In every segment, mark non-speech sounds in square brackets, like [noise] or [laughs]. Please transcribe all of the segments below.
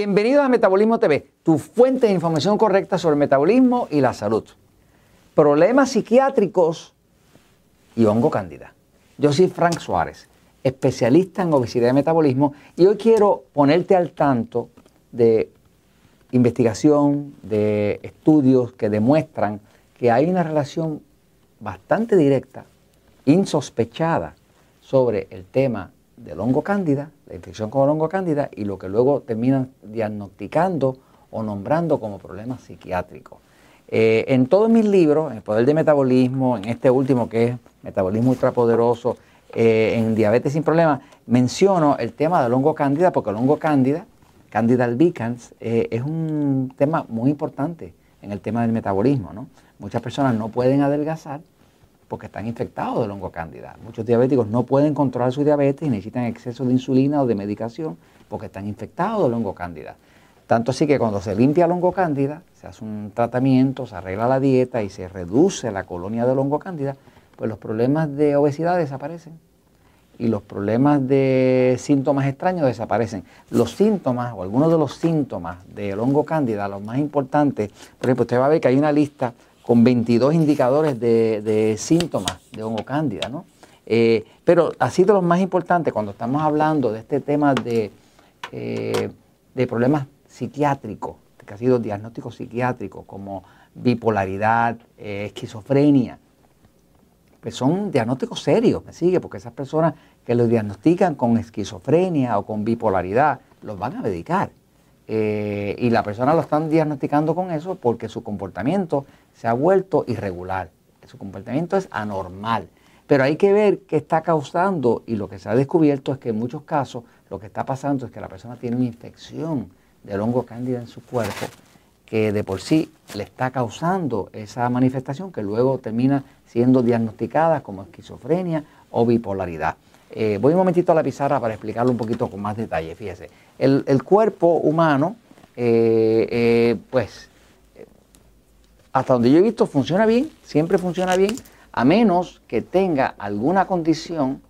Bienvenidos a Metabolismo TV, tu fuente de información correcta sobre el metabolismo y la salud. Problemas psiquiátricos y hongo cándida. Yo soy Frank Suárez, especialista en obesidad y metabolismo, y hoy quiero ponerte al tanto de investigación, de estudios que demuestran que hay una relación bastante directa, insospechada, sobre el tema del hongo cándida, la infección con hongo cándida, y lo que luego terminan diagnosticando o nombrando como problemas psiquiátricos. Eh, en todos mis libros, en El Poder de Metabolismo, en este último que es Metabolismo Ultrapoderoso, eh, en Diabetes sin Problemas, menciono el tema del hongo cándida porque el hongo cándida, Candida albicans, eh, es un tema muy importante en el tema del metabolismo. Muchas personas no pueden adelgazar porque están infectados del hongo cándida. Muchos diabéticos no pueden controlar su diabetes y necesitan exceso de insulina o de medicación porque están infectados del hongo cándida. Tanto así que cuando se limpia el hongo se hace un tratamiento, se arregla la dieta y se reduce la colonia del hongo cándida, pues los problemas de obesidad desaparecen y los problemas de síntomas extraños desaparecen. Los síntomas o algunos de los síntomas del hongo cándida, los más importantes, por ejemplo, usted va a ver que hay una lista con 22 indicadores de, síntomas de hongo cándida, ¿no? Eh, pero así de los más importantes, cuando estamos hablando de este tema de, eh, de problemas psiquiátricos, que ha sido diagnósticos psiquiátricos como bipolaridad, eh, esquizofrenia, pues son diagnósticos serios, ¿me sigue? Porque esas personas que los diagnostican con esquizofrenia o con bipolaridad, los van a medicar. Eh, y la persona lo están diagnosticando con eso porque su comportamiento se ha vuelto irregular, su comportamiento es anormal. Pero hay que ver qué está causando y lo que se ha descubierto es que en muchos casos lo que está pasando es que la persona tiene una infección del hongo cándida en su cuerpo que de por sí le está causando esa manifestación que luego termina siendo diagnosticada como esquizofrenia o bipolaridad. Eh, voy un momentito a la pizarra para explicarlo un poquito con más detalle. Fíjese, el, cuerpo humano, eh, eh, pues, hasta donde yo he visto, funciona bien, siempre funciona bien, a menos que tenga alguna condición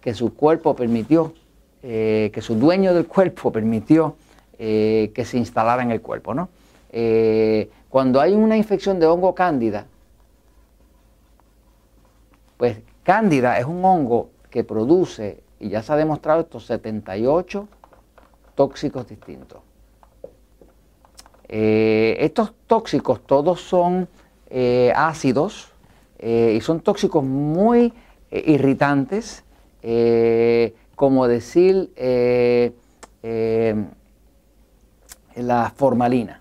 que su cuerpo permitió, que su dueño del cuerpo [laughs] permitió que se instalara en el cuerpo, ¿no? cuando hay una infección de hongo cándida, pues cándida es un hongo que produce, y ya se ha demostrado estos 78 tóxicos distintos. Eh, estos tóxicos todos son eh, ácidos eh, y son tóxicos muy irritantes, como decir la formalina.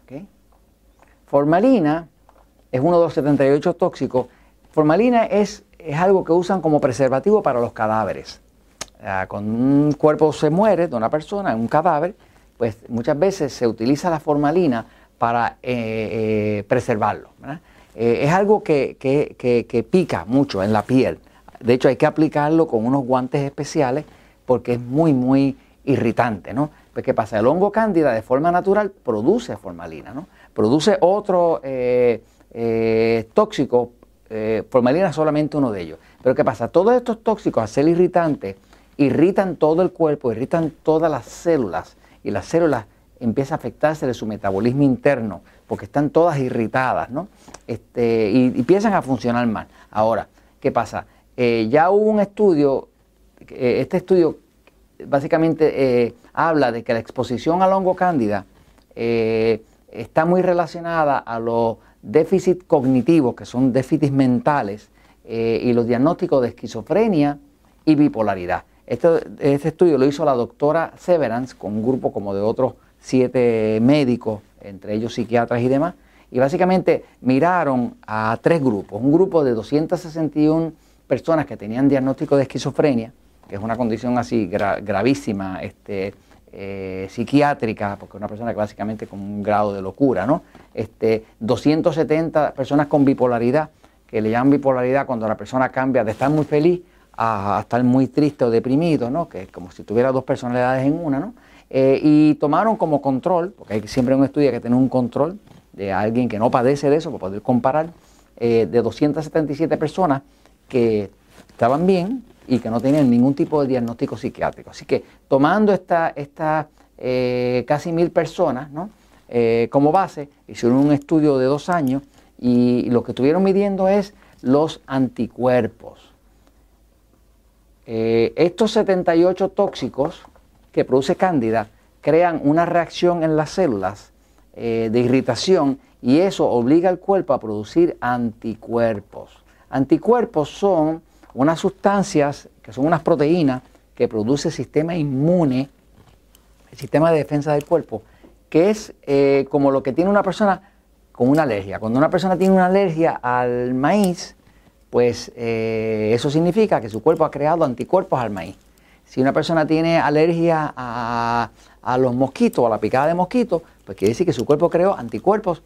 Formalina es uno de los 78 tóxicos. Formalina es es algo que usan como preservativo para los cadáveres. cuando un cuerpo se muere de una persona, un cadáver, pues muchas veces se utiliza la formalina para eh, eh, preservarlo. Eh, es algo que, que, pica mucho en la piel. De hecho, hay que aplicarlo con unos guantes especiales porque es muy, muy irritante. ¿no? Pues, ¿qué pasa? El hongo cándida de forma natural produce formalina, ¿no? produce otro tóxico eh, formalina es solamente uno de ellos. Pero ¿qué pasa? Todos estos tóxicos, a ser irritantes, irritan todo el cuerpo, irritan todas las células y las células empiezan a afectarse de su metabolismo interno porque están todas irritadas, ¿no? Este, y, empiezan a funcionar mal. Ahora, ¿qué pasa? Eh, ya hubo un estudio, eh, este estudio básicamente habla de que la exposición al hongo cándida está muy relacionada a los déficit cognitivo, que son déficits mentales, eh, y los diagnósticos de esquizofrenia y bipolaridad. Este, este, estudio lo hizo la doctora Severance con un grupo como de otros siete médicos, entre ellos psiquiatras y demás, y básicamente miraron a tres grupos. Un grupo de 261 personas que tenían diagnóstico de esquizofrenia, que es una condición así gravísima, este, eh, psiquiátrica, porque una persona básicamente con un grado de locura, ¿no? Este, 270 personas con bipolaridad, que le llaman bipolaridad cuando la persona cambia de estar muy feliz a, estar muy triste o deprimido, ¿no? Que como si tuviera dos personalidades en una, ¿no? Eh, y tomaron como control, porque hay siempre un estudio que tener un control de alguien que no padece de eso, para poder comparar, eh, de 277 personas que estaban bien y que no tenían ningún tipo de diagnóstico psiquiátrico. Así que tomando esta, esta eh, casi mil personas. Eh, como base, hicieron un estudio de dos años y lo que estuvieron midiendo es los anticuerpos. Eh, estos 78 tóxicos que produce Cándida crean una reacción en las células de irritación y eso obliga al cuerpo a producir anticuerpos. Anticuerpos son unas sustancias que son unas proteínas que produce el sistema inmune, el sistema de defensa del cuerpo, que es eh, como lo que tiene una persona con una alergia. Cuando una persona tiene una alergia al maíz, pues eh, eso significa que su cuerpo ha creado anticuerpos al maíz. Si una persona tiene alergia a, a los mosquitos, a la picada de mosquitos, pues quiere decir que su cuerpo creó anticuerpos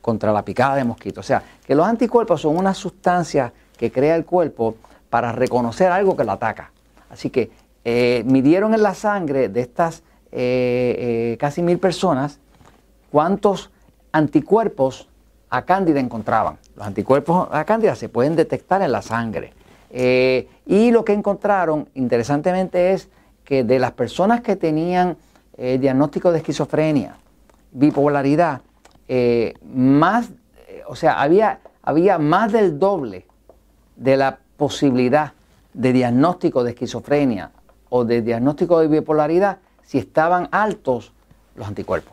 contra la picada de mosquito. O sea, que los anticuerpos son unas sustancias que crea el cuerpo para reconocer algo que lo ataca. Así que eh, midieron en la sangre de estas eh, eh, casi mil personas cuántos anticuerpos a cándida encontraban. Los anticuerpos a cándida se pueden detectar en la sangre. y lo que encontraron, interesantemente, es que de las personas que tenían diagnóstico de esquizofrenia, bipolaridad, más, o sea, había, había más del doble de la posibilidad de diagnóstico de esquizofrenia o de diagnóstico de bipolaridad si estaban altos los anticuerpos.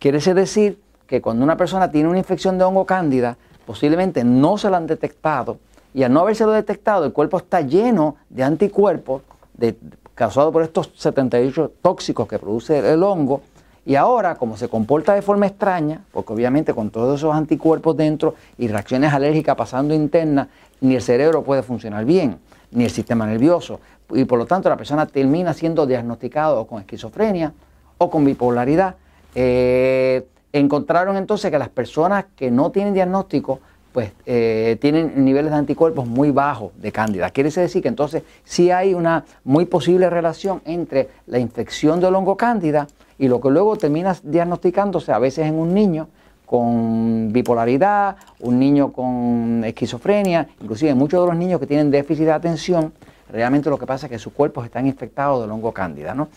Quiere decir que cuando una persona tiene una infección de hongo cándida, posiblemente no se la han detectado y al no habérselo detectado, el cuerpo está lleno de anticuerpos de, causados por estos 78 tóxicos que produce el hongo y ahora, como se comporta de forma extraña, porque obviamente con todos esos anticuerpos dentro y reacciones alérgicas pasando internas, ni el cerebro puede funcionar bien, ni el sistema nervioso. Y por lo tanto la persona termina siendo diagnosticado con esquizofrenia o con bipolaridad. Eh, encontraron entonces que las personas que no tienen diagnóstico pues eh, tienen niveles de anticuerpos muy bajos de cándida. Quiere decir que entonces sí hay una muy posible relación entre la infección del hongo cándida y lo que luego termina diagnosticándose a veces en un niño con bipolaridad, un niño con esquizofrenia, inclusive muchos de los niños que tienen déficit de atención, realmente lo que pasa es que sus cuerpos están infectados del hongo cándida. ¿no?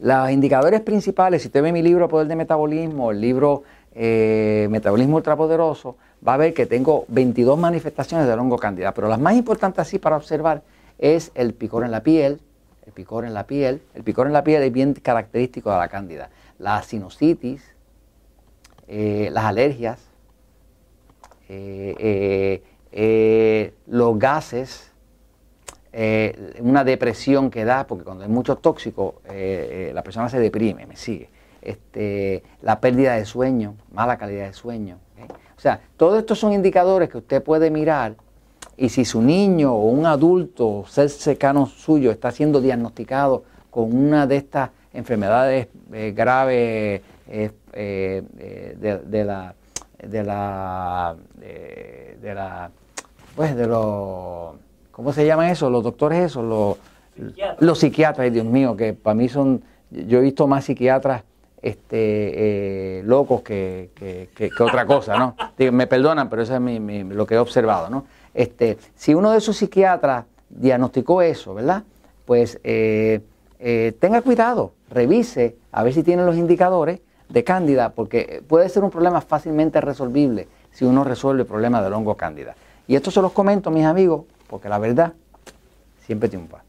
Los indicadores principales, si usted ve mi libro Poder de Metabolismo, el libro eh, Metabolismo Ultrapoderoso, va a ver que tengo 22 manifestaciones del hongo cándida, pero las más importantes así para observar es el picor en la piel, el picor en la piel. El picor en la piel es bien característico de la cándida. La sinusitis, eh, las alergias, eh, eh, los gases, una depresión que da, porque cuando hay mucho tóxico, la persona se deprime, me sigue. Este, la pérdida de sueño, mala calidad de sueño. O sea, todos estos son indicadores que usted puede mirar y si su niño o un adulto, ser cercano suyo, está siendo diagnosticado con una de estas enfermedades eh, graves eh, eh, de, la de la de la pues de los ¿cómo se llaman eso? los doctores esos los psiquiatras. los psiquiatras Dios mío que para mí son yo he visto más psiquiatras este, locos que, que, otra cosa, ¿no? me perdonan, pero eso es lo que he observado, ¿no? Este, si uno de sus psiquiatras diagnosticó eso, ¿verdad? Pues eh, eh, tenga cuidado, revise a ver si tiene los indicadores de cándida, porque puede ser un problema fácilmente resolvible si uno resuelve el problema del hongo cándida. Y esto se los comento, mis amigos, porque la verdad siempre triunfa.